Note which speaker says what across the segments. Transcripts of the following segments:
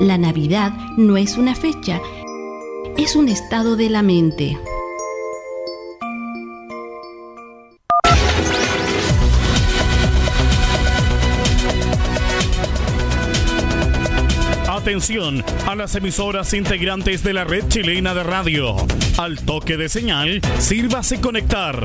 Speaker 1: La Navidad no es una fecha, es un estado de la mente.
Speaker 2: Atención a las emisoras integrantes de la red chilena de radio. Al toque de señal, sírvase conectar.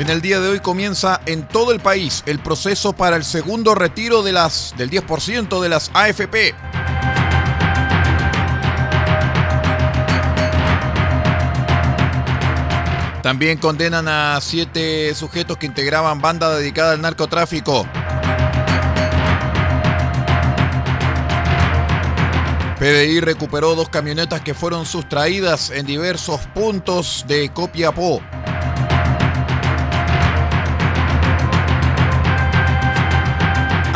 Speaker 3: En el día de hoy comienza en todo el país el proceso para el segundo retiro de las, del 10% de las AFP. También condenan a siete sujetos que integraban banda dedicada al narcotráfico. PDI recuperó dos camionetas que fueron sustraídas en diversos puntos de Copiapó.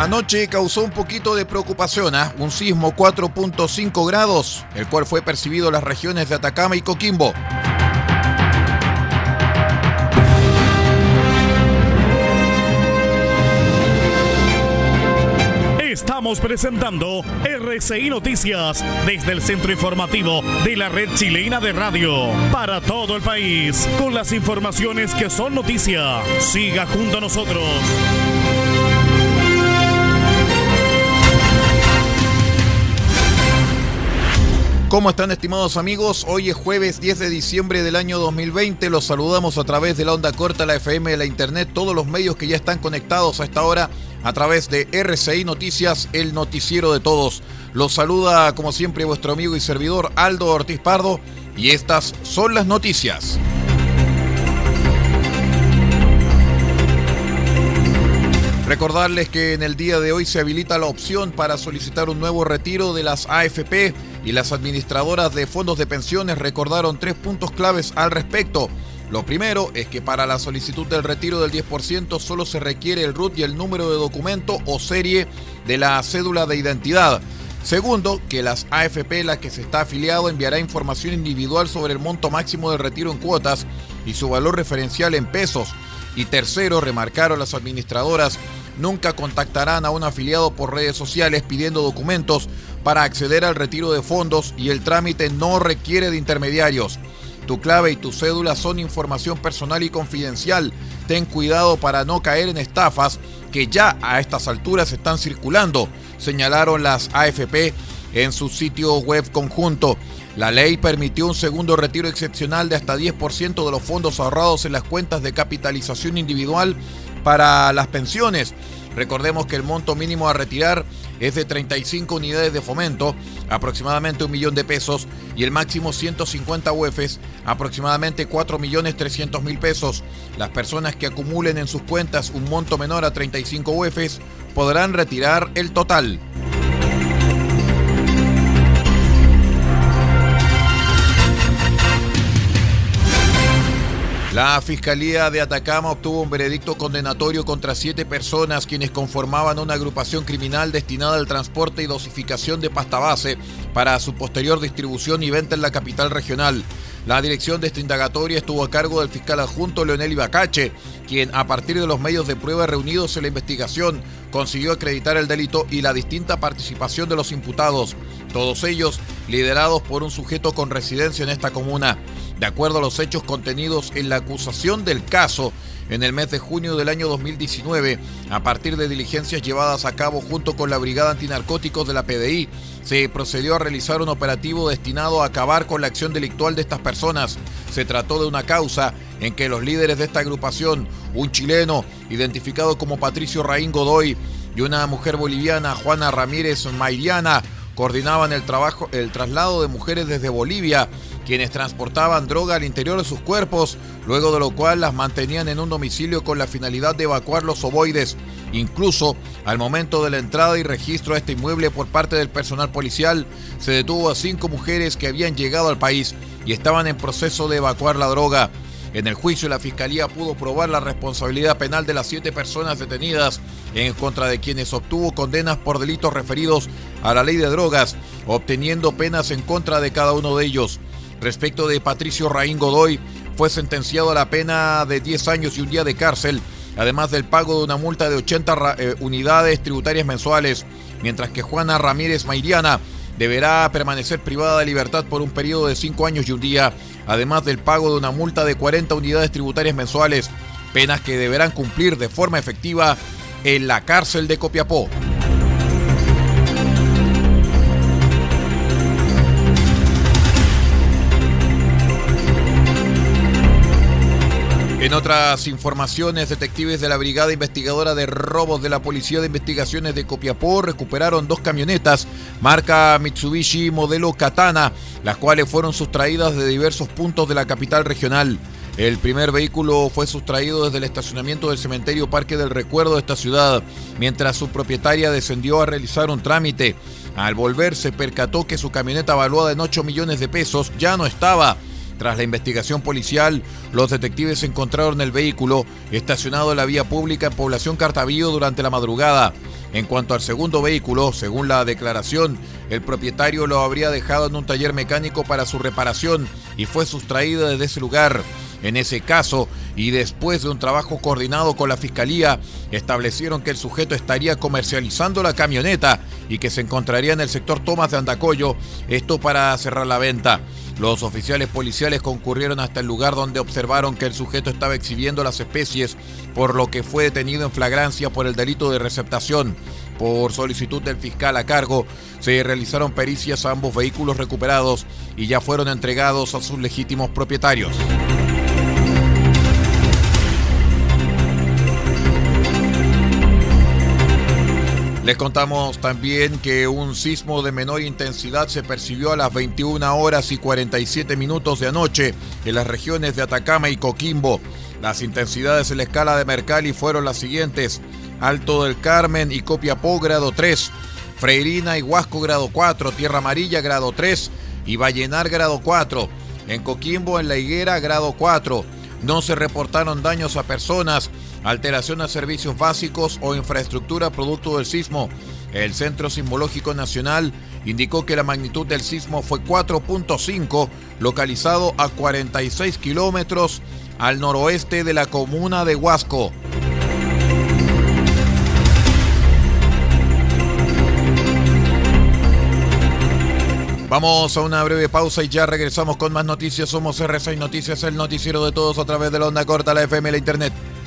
Speaker 3: Anoche causó un poquito de preocupación, ¿ah? un sismo 4.5 grados, el cual fue percibido en las regiones de Atacama y Coquimbo.
Speaker 2: Estamos presentando RCI Noticias desde el centro informativo de la red chilena de radio para todo el país con las informaciones que son noticia. Siga junto a nosotros.
Speaker 3: ¿Cómo están estimados amigos? Hoy es jueves 10 de diciembre del año 2020. Los saludamos a través de la onda corta, la FM, la internet, todos los medios que ya están conectados a esta hora a través de RCI Noticias, el noticiero de todos. Los saluda como siempre vuestro amigo y servidor Aldo Ortiz Pardo y estas son las noticias. Recordarles que en el día de hoy se habilita la opción para solicitar un nuevo retiro de las AFP y las administradoras de fondos de pensiones recordaron tres puntos claves al respecto. Lo primero es que para la solicitud del retiro del 10% solo se requiere el RUT y el número de documento o serie de la cédula de identidad. Segundo, que las AFP las que se está afiliado enviará información individual sobre el monto máximo del retiro en cuotas y su valor referencial en pesos. Y tercero, remarcaron las administradoras, nunca contactarán a un afiliado por redes sociales pidiendo documentos para acceder al retiro de fondos y el trámite no requiere de intermediarios. Tu clave y tu cédula son información personal y confidencial. Ten cuidado para no caer en estafas que ya a estas alturas están circulando, señalaron las AFP en su sitio web conjunto. La ley permitió un segundo retiro excepcional de hasta 10% de los fondos ahorrados en las cuentas de capitalización individual para las pensiones. Recordemos que el monto mínimo a retirar es de 35 unidades de fomento, aproximadamente un millón de pesos, y el máximo 150 UEFs, aproximadamente 4 millones 300 mil pesos. Las personas que acumulen en sus cuentas un monto menor a 35 UEFs podrán retirar el total. La Fiscalía de Atacama obtuvo un veredicto condenatorio contra siete personas quienes conformaban una agrupación criminal destinada al transporte y dosificación de pasta base para su posterior distribución y venta en la capital regional. La dirección de esta indagatoria estuvo a cargo del fiscal adjunto Leonel Ibacache, quien a partir de los medios de prueba reunidos en la investigación consiguió acreditar el delito y la distinta participación de los imputados, todos ellos liderados por un sujeto con residencia en esta comuna. De acuerdo a los hechos contenidos en la acusación del caso, en el mes de junio del año 2019, a partir de diligencias llevadas a cabo junto con la Brigada Antinarcóticos de la PDI, se procedió a realizar un operativo destinado a acabar con la acción delictual de estas personas. Se trató de una causa en que los líderes de esta agrupación, un chileno identificado como Patricio Raín Godoy y una mujer boliviana, Juana Ramírez Mairiana, coordinaban el trabajo, el traslado de mujeres desde Bolivia quienes transportaban droga al interior de sus cuerpos, luego de lo cual las mantenían en un domicilio con la finalidad de evacuar los ovoides. Incluso al momento de la entrada y registro a este inmueble por parte del personal policial, se detuvo a cinco mujeres que habían llegado al país y estaban en proceso de evacuar la droga. En el juicio, la Fiscalía pudo probar la responsabilidad penal de las siete personas detenidas en contra de quienes obtuvo condenas por delitos referidos a la ley de drogas, obteniendo penas en contra de cada uno de ellos. Respecto de Patricio Raín Godoy, fue sentenciado a la pena de 10 años y un día de cárcel, además del pago de una multa de 80 eh, unidades tributarias mensuales, mientras que Juana Ramírez Mairiana deberá permanecer privada de libertad por un periodo de 5 años y un día, además del pago de una multa de 40 unidades tributarias mensuales, penas que deberán cumplir de forma efectiva en la cárcel de Copiapó. En otras informaciones, detectives de la Brigada Investigadora de Robos de la Policía de Investigaciones de Copiapó recuperaron dos camionetas marca Mitsubishi modelo Katana, las cuales fueron sustraídas de diversos puntos de la capital regional. El primer vehículo fue sustraído desde el estacionamiento del cementerio Parque del Recuerdo de esta ciudad, mientras su propietaria descendió a realizar un trámite. Al volver se percató que su camioneta valuada en 8 millones de pesos ya no estaba. Tras la investigación policial, los detectives encontraron el vehículo estacionado en la vía pública en población Cartavillo durante la madrugada. En cuanto al segundo vehículo, según la declaración, el propietario lo habría dejado en un taller mecánico para su reparación y fue sustraído desde ese lugar. En ese caso, y después de un trabajo coordinado con la Fiscalía, establecieron que el sujeto estaría comercializando la camioneta y que se encontraría en el sector Tomás de Andacoyo, esto para cerrar la venta. Los oficiales policiales concurrieron hasta el lugar donde observaron que el sujeto estaba exhibiendo las especies, por lo que fue detenido en flagrancia por el delito de receptación. Por solicitud del fiscal a cargo, se realizaron pericias a ambos vehículos recuperados y ya fueron entregados a sus legítimos propietarios. Les contamos también que un sismo de menor intensidad se percibió a las 21 horas y 47 minutos de anoche en las regiones de Atacama y Coquimbo. Las intensidades en la escala de Mercalli fueron las siguientes. Alto del Carmen y Copiapó grado 3, Freirina y Huasco grado 4, Tierra Amarilla grado 3 y Vallenar grado 4. En Coquimbo en La Higuera grado 4. No se reportaron daños a personas alteración a servicios básicos o infraestructura producto del sismo. El Centro Sismológico Nacional indicó que la magnitud del sismo fue 4.5, localizado a 46 kilómetros al noroeste de la comuna de Huasco. Vamos a una breve pausa y ya regresamos con más noticias. Somos R6 Noticias, el noticiero de todos a través de la onda corta, la FM y la Internet.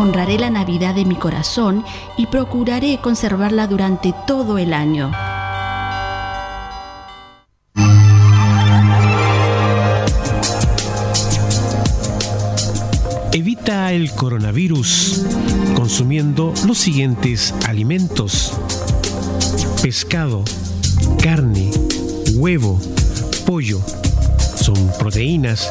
Speaker 1: Honraré la Navidad de mi corazón y procuraré conservarla durante todo el año.
Speaker 4: Evita el coronavirus consumiendo los siguientes alimentos. Pescado, carne, huevo, pollo. Son proteínas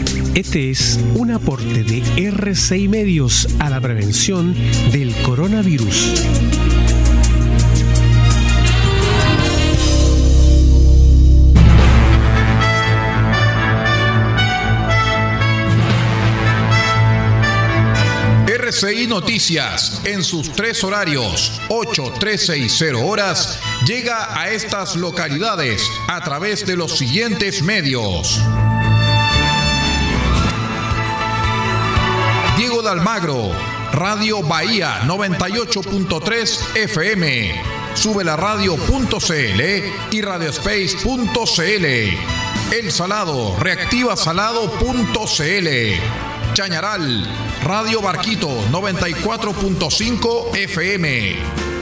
Speaker 4: Este es un aporte de R6 Medios a la prevención del coronavirus.
Speaker 3: RCI Noticias, en sus tres horarios, 8, 13 y 0 horas, llega a estas localidades a través de los siguientes medios. Almagro, Radio Bahía 98.3 FM, sube la radio.cl y radiospace.cl. El Salado, reactiva salado.cl. Chañaral, Radio Barquito 94.5 FM.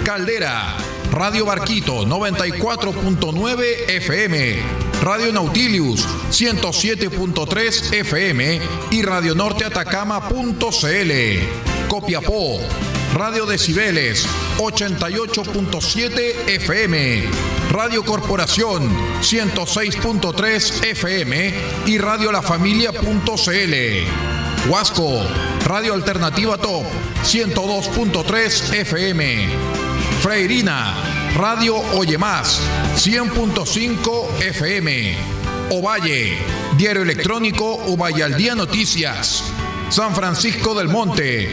Speaker 3: Caldera, Radio Barquito 94.9 FM. Radio Nautilius 107.3 FM y Radio Norte Atacama.cl. Copiapó, Radio Decibeles 88.7 FM. Radio Corporación 106.3 FM y Radio La Familia.cl. Huasco, Radio Alternativa Top 102.3 FM. Freirina, Radio Oye Más 100.5 FM. Ovalle, Diario Electrónico Ovalle al Día Noticias. San Francisco del Monte,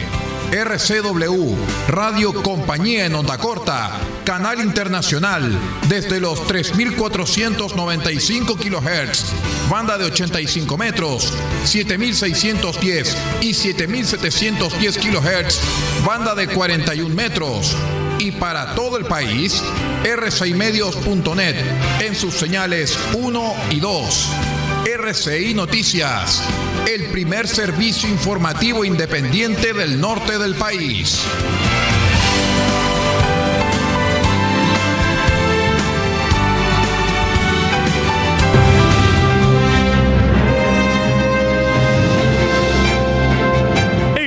Speaker 3: RCW, Radio Compañía en Onda Corta, Canal Internacional, desde los 3.495 kHz, banda de 85 metros, 7.610 y 7.710 kHz, banda de 41 metros. Y para todo el país, r6medios.net en sus señales 1 y 2. RCI Noticias, el primer servicio informativo independiente del norte del país.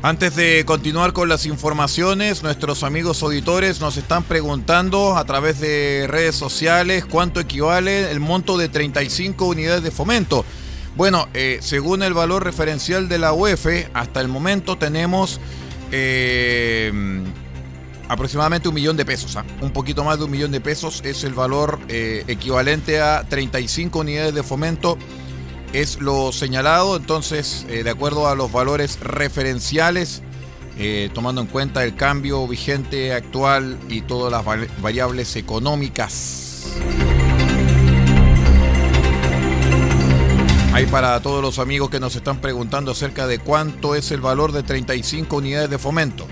Speaker 3: Antes de continuar con las informaciones, nuestros amigos auditores nos están preguntando a través de redes sociales cuánto equivale el monto de 35 unidades de fomento. Bueno, eh, según el valor referencial de la UEF, hasta el momento tenemos eh, aproximadamente un millón de pesos. ¿ah? Un poquito más de un millón de pesos es el valor eh, equivalente a 35 unidades de fomento es lo señalado, entonces, eh, de acuerdo a los valores referenciales, eh, tomando en cuenta el cambio vigente actual y todas las variables económicas. Hay para todos los amigos que nos están preguntando acerca de cuánto es el valor de 35 unidades de fomento.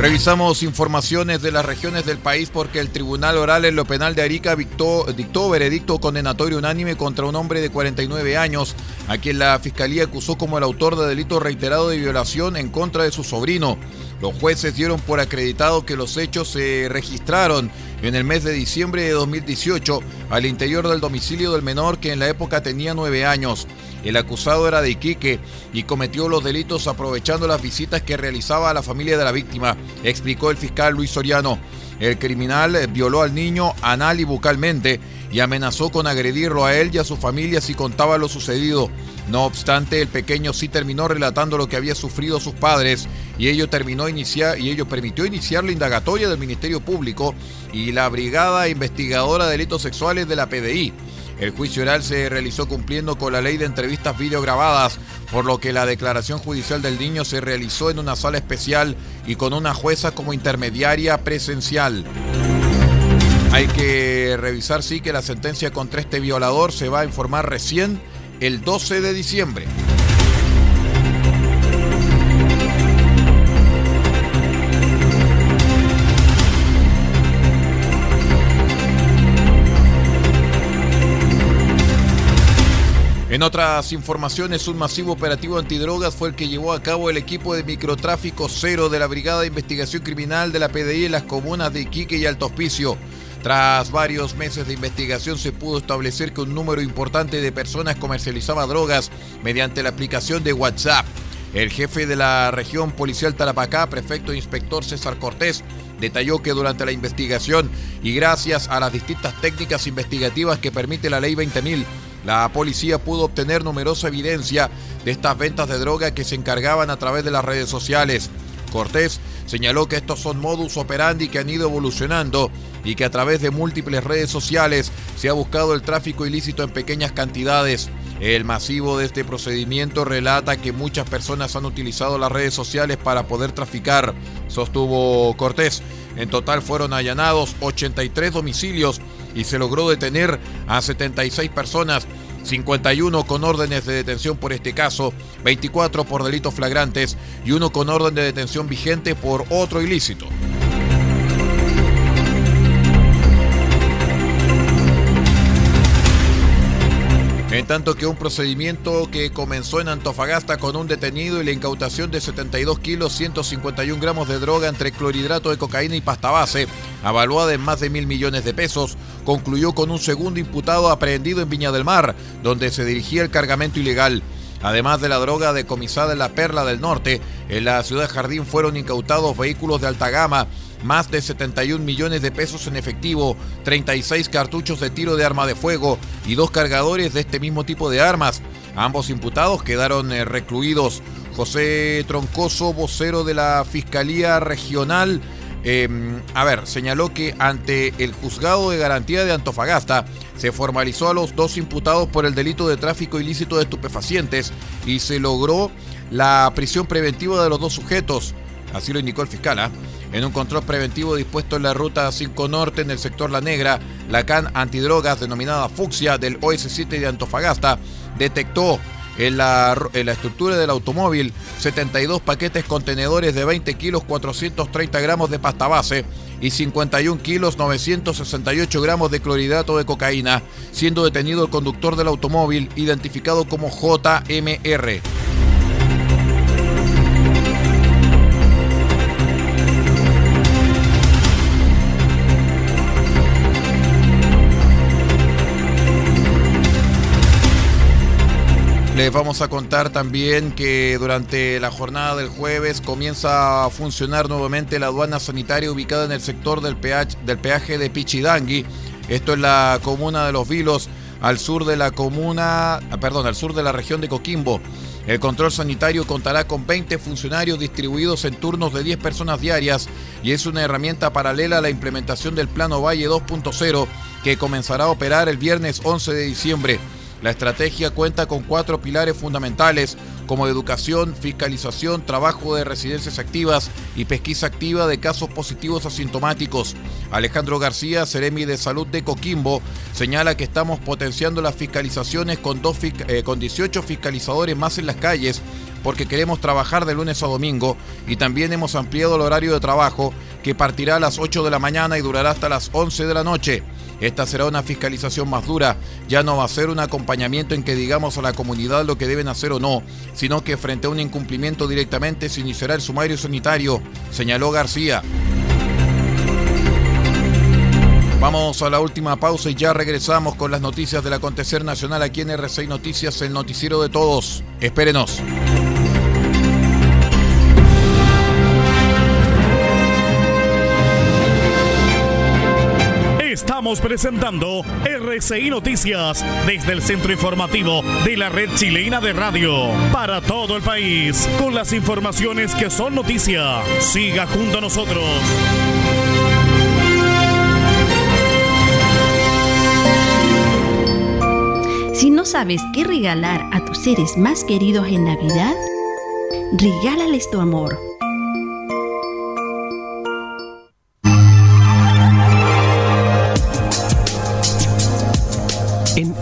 Speaker 3: Revisamos informaciones de las regiones del país porque el Tribunal Oral en lo Penal de Arica dictó, dictó, veredicto condenatorio unánime contra un hombre de 49 años, a quien la Fiscalía acusó como el autor de delito reiterado de violación en contra de su sobrino. Los jueces dieron por acreditado que los hechos se registraron en el mes de diciembre de 2018 al interior del domicilio del menor que en la época tenía nueve años. El acusado era de Iquique y cometió los delitos aprovechando las visitas que realizaba a la familia de la víctima, explicó el fiscal Luis Soriano. El criminal violó al niño anal y bucalmente y amenazó con agredirlo a él y a su familia si contaba lo sucedido. No obstante, el pequeño sí terminó relatando lo que había sufrido sus padres y ello, terminó iniciar, y ello permitió iniciar la indagatoria del Ministerio Público y la Brigada Investigadora de Delitos Sexuales de la PDI. El juicio oral se realizó cumpliendo con la ley de entrevistas videograbadas, por lo que la declaración judicial del niño se realizó en una sala especial y con una jueza como intermediaria presencial. Hay que revisar, sí, que la sentencia contra este violador se va a informar recién el 12 de diciembre. En otras informaciones, un masivo operativo antidrogas fue el que llevó a cabo el equipo de microtráfico cero de la Brigada de Investigación Criminal de la PDI en las comunas de Iquique y Alto Hospicio. Tras varios meses de investigación se pudo establecer que un número importante de personas comercializaba drogas mediante la aplicación de WhatsApp. El jefe de la región policial Tarapacá, prefecto inspector César Cortés, detalló que durante la investigación y gracias a las distintas técnicas investigativas que permite la ley 20.000, la policía pudo obtener numerosa evidencia de estas ventas de droga que se encargaban a través de las redes sociales. Cortés señaló que estos son modus operandi que han ido evolucionando y que a través de múltiples redes sociales se ha buscado el tráfico ilícito en pequeñas cantidades. El masivo de este procedimiento relata que muchas personas han utilizado las redes sociales para poder traficar, sostuvo Cortés. En total fueron allanados 83 domicilios y se logró detener a 76 personas, 51 con órdenes de detención por este caso, 24 por delitos flagrantes y uno con orden de detención vigente por otro ilícito. Tanto que un procedimiento que comenzó en Antofagasta con un detenido y la incautación de 72 kilos, 151 gramos de droga entre clorhidrato de cocaína y pasta base, avaluada en más de mil millones de pesos, concluyó con un segundo imputado aprehendido en Viña del Mar, donde se dirigía el cargamento ilegal. Además de la droga decomisada en la Perla del Norte, en la ciudad Jardín fueron incautados vehículos de alta gama, más de 71 millones de pesos en efectivo, 36 cartuchos de tiro de arma de fuego y dos cargadores de este mismo tipo de armas. Ambos imputados quedaron eh, recluidos. José Troncoso, vocero de la Fiscalía Regional, em, a ver, señaló que ante el juzgado de garantía de Antofagasta se formalizó a los dos imputados por el delito de tráfico ilícito de estupefacientes y se logró la prisión preventiva de los dos sujetos. Así lo indicó el fiscal. ¿ah? En un control preventivo dispuesto en la ruta 5 Norte en el sector La Negra, la CAN antidrogas denominada Fucsia del OS7 de Antofagasta detectó en la, en la, estructura del automóvil 72 paquetes contenedores de 20 kilos 430 gramos de pasta base y 51 kilos 968 gramos de clorhidrato de cocaína, siendo detenido el conductor del automóvil identificado como JMR. Les vamos a contar también que durante la jornada del jueves comienza a funcionar nuevamente la aduana sanitaria ubicada en el sector del, peaje de Pichidangui. Esto es la comuna de Los Vilos, al sur de la comuna, ah, perdón, al sur de la región de Coquimbo. El control sanitario contará con 20 funcionarios distribuidos en turnos de 10 personas diarias y es una herramienta paralela a la implementación del Plano Valle 2.0 que comenzará a operar el viernes 11 de diciembre. La estrategia cuenta con cuatro pilares fundamentales como educación, fiscalización, trabajo de residencias activas y pesquisa activa de casos positivos asintomáticos. Alejandro García, Ceremi de Salud de Coquimbo, señala que estamos potenciando las fiscalizaciones con, eh, con 18 fiscalizadores más en las calles porque queremos trabajar de lunes a domingo y también hemos ampliado el horario de trabajo que partirá a las 8 de la mañana y durará hasta las 11 de la noche. Esta será una fiscalización más dura, ya no va a ser un acompañamiento en que digamos a la comunidad lo que deben hacer o no, sino que frente a un incumplimiento directamente se iniciará el sumario sanitario, señaló García. Vamos a la última pausa y ya regresamos con las noticias del acontecer nacional aquí en R6 Noticias, el noticiero de todos. Espérenos.
Speaker 2: Estamos presentando RCI Noticias desde el centro informativo de la red chilena de radio para todo el país con las informaciones que son noticia. Siga junto a nosotros.
Speaker 1: Si no sabes qué regalar a tus seres más queridos en Navidad, regálales tu amor.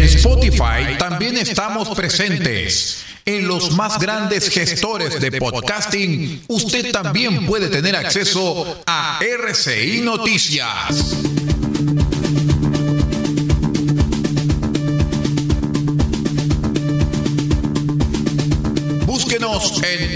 Speaker 3: En Spotify también estamos presentes. En los más grandes gestores de podcasting, usted también puede tener acceso a RCI Noticias.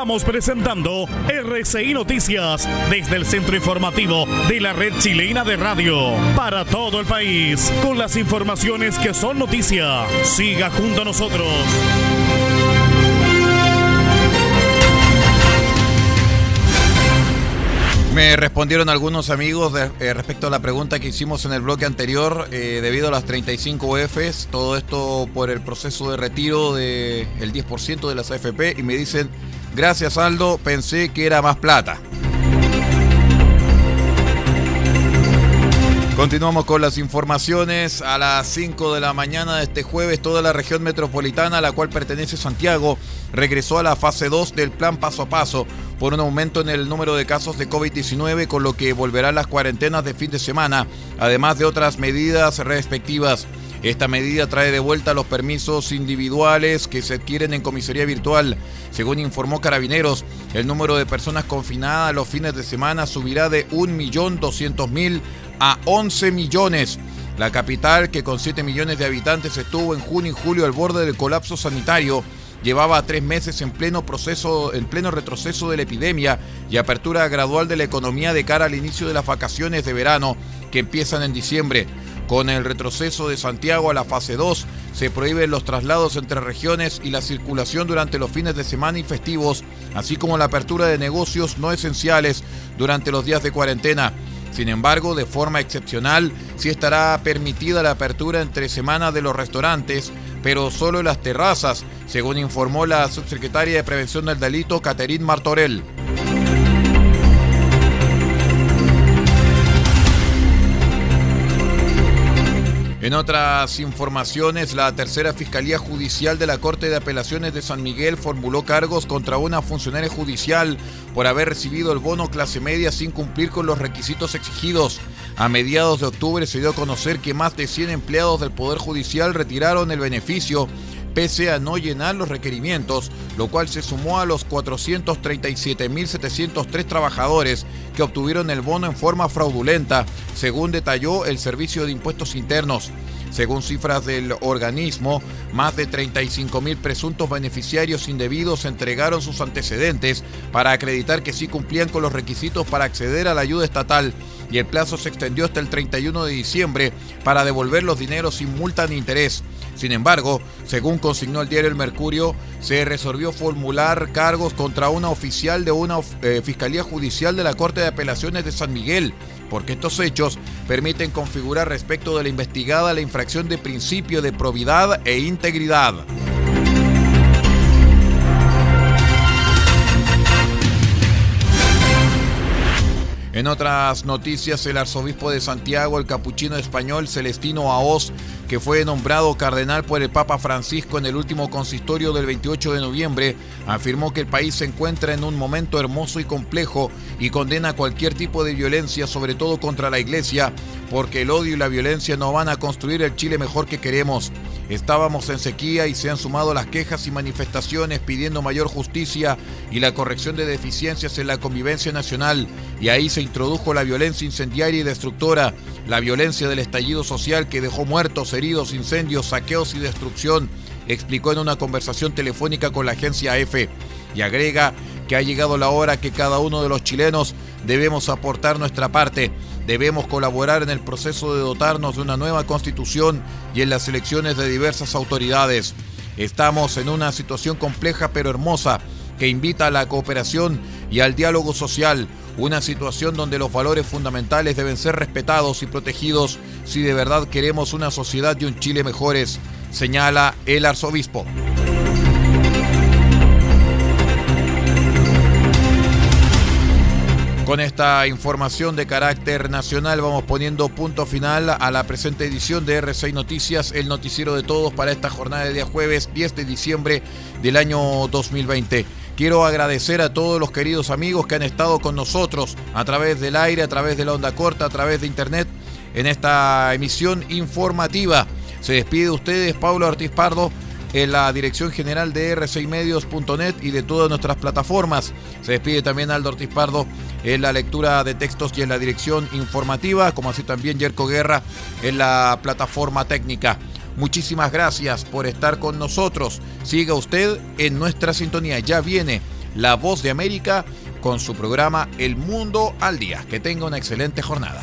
Speaker 2: Estamos presentando RCI Noticias desde el centro informativo de la red chilena de radio para todo el país con las informaciones que son noticia. Siga junto a nosotros.
Speaker 3: Me respondieron algunos amigos de- eh, respecto a la pregunta que hicimos en el bloque anterior, eh, debido a las 35 UFs, todo esto por el proceso de retiro del 10% de las AFP, y me dicen, gracias Aldo, pensé que era más plata. Continuamos con las informaciones. A las 5 de la mañana de este jueves, toda la región metropolitana, a la cual pertenece Santiago, regresó a la fase 2 del plan paso a paso por un aumento en el número de casos de COVID-19, con lo que volverán las cuarentenas de fin de semana, además de otras medidas respectivas. Esta medida trae de vuelta los permisos individuales que se adquieren en comisaría virtual. Según informó Carabineros, el número de personas confinadas los fines de semana subirá de 1.200.000 a 11 millones. La capital, que con 7 millones de habitantes estuvo en junio y julio al borde del colapso sanitario, llevaba tres meses en pleno proceso, en pleno retroceso de la epidemia y apertura gradual de la economía de cara al inicio de las vacaciones de verano que empiezan en diciembre. Con el retroceso de Santiago a la fase 2, se prohíben los traslados entre regiones y la circulación durante los fines de semana y festivos, así como la apertura de negocios no esenciales durante los días de cuarentena. Sin embargo, de forma excepcional, sí estará permitida la apertura entre semana de los restaurantes, pero solo las terrazas, según informó la subsecretaria de Prevención del Delito, Caterín Martorell. En otras informaciones, la tercera Fiscalía Judicial de la Corte de Apelaciones de San Miguel formuló cargos contra una funcionaria judicial por haber recibido el bono clase media sin cumplir con los requisitos exigidos. A mediados de octubre se dio a conocer que más de 100 empleados del Poder Judicial retiraron el beneficio pese a no llenar los requerimientos, lo cual se sumó a los 437.703 trabajadores que obtuvieron el bono en forma fraudulenta, según detalló el Servicio de Impuestos Internos. Según cifras del organismo, más de 35.000 presuntos beneficiarios indebidos entregaron sus antecedentes para acreditar que sí cumplían con los requisitos para acceder a la ayuda estatal y el plazo se extendió hasta el 31 de diciembre para devolver los dineros sin multa ni interés. Sin embargo, según consignó el diario El Mercurio, se resolvió formular cargos contra una oficial de una eh, Fiscalía Judicial de la Corte de Apelaciones de San Miguel, porque estos hechos permiten configurar respecto de la investigada la infracción de principio de probidad e integridad. En otras noticias, el arzobispo de Santiago, el capuchino español Celestino Aoz, que fue nombrado cardenal por el Papa Francisco en el último consistorio del 28 de noviembre, afirmó que el país se encuentra en un momento hermoso y complejo y condena cualquier tipo de violencia, sobre todo contra la Iglesia, porque el odio y la violencia no van a construir el Chile mejor que queremos. Estábamos en sequía y se han sumado las quejas y manifestaciones pidiendo mayor justicia y la corrección de deficiencias en la convivencia nacional. Y ahí se introdujo la violencia incendiaria y destructora, la violencia del estallido social que dejó muertos, heridos, incendios, saqueos y destrucción, explicó en una conversación telefónica con la agencia EFE. Y agrega que ha llegado la hora que cada uno de los chilenos debemos aportar nuestra parte Debemos colaborar en el proceso de dotarnos de una nueva constitución y en las elecciones de diversas autoridades. Estamos en una situación compleja pero hermosa que invita a la cooperación y al diálogo social, una situación donde los valores fundamentales deben ser respetados y protegidos si de verdad queremos una sociedad y un Chile mejores, señala el arzobispo. Con esta información de carácter nacional vamos poniendo punto final a la presente edición de R6 Noticias, el noticiero de todos para esta jornada de día jueves 10 de diciembre del año 2020. Quiero agradecer a todos los queridos amigos que han estado con nosotros a través del aire, a través de la onda corta, a través de internet en esta emisión informativa. Se despide de ustedes Pablo Ortiz Pardo en la dirección general de r6medios.net y de todas nuestras plataformas. Se despide también Aldo Ortiz Pardo en la lectura de textos y en la dirección informativa, como así también Yerko Guerra en la plataforma técnica. Muchísimas gracias por estar con nosotros. Siga usted en nuestra sintonía. Ya viene La Voz de América con su programa El Mundo al Día. Que tenga una excelente jornada.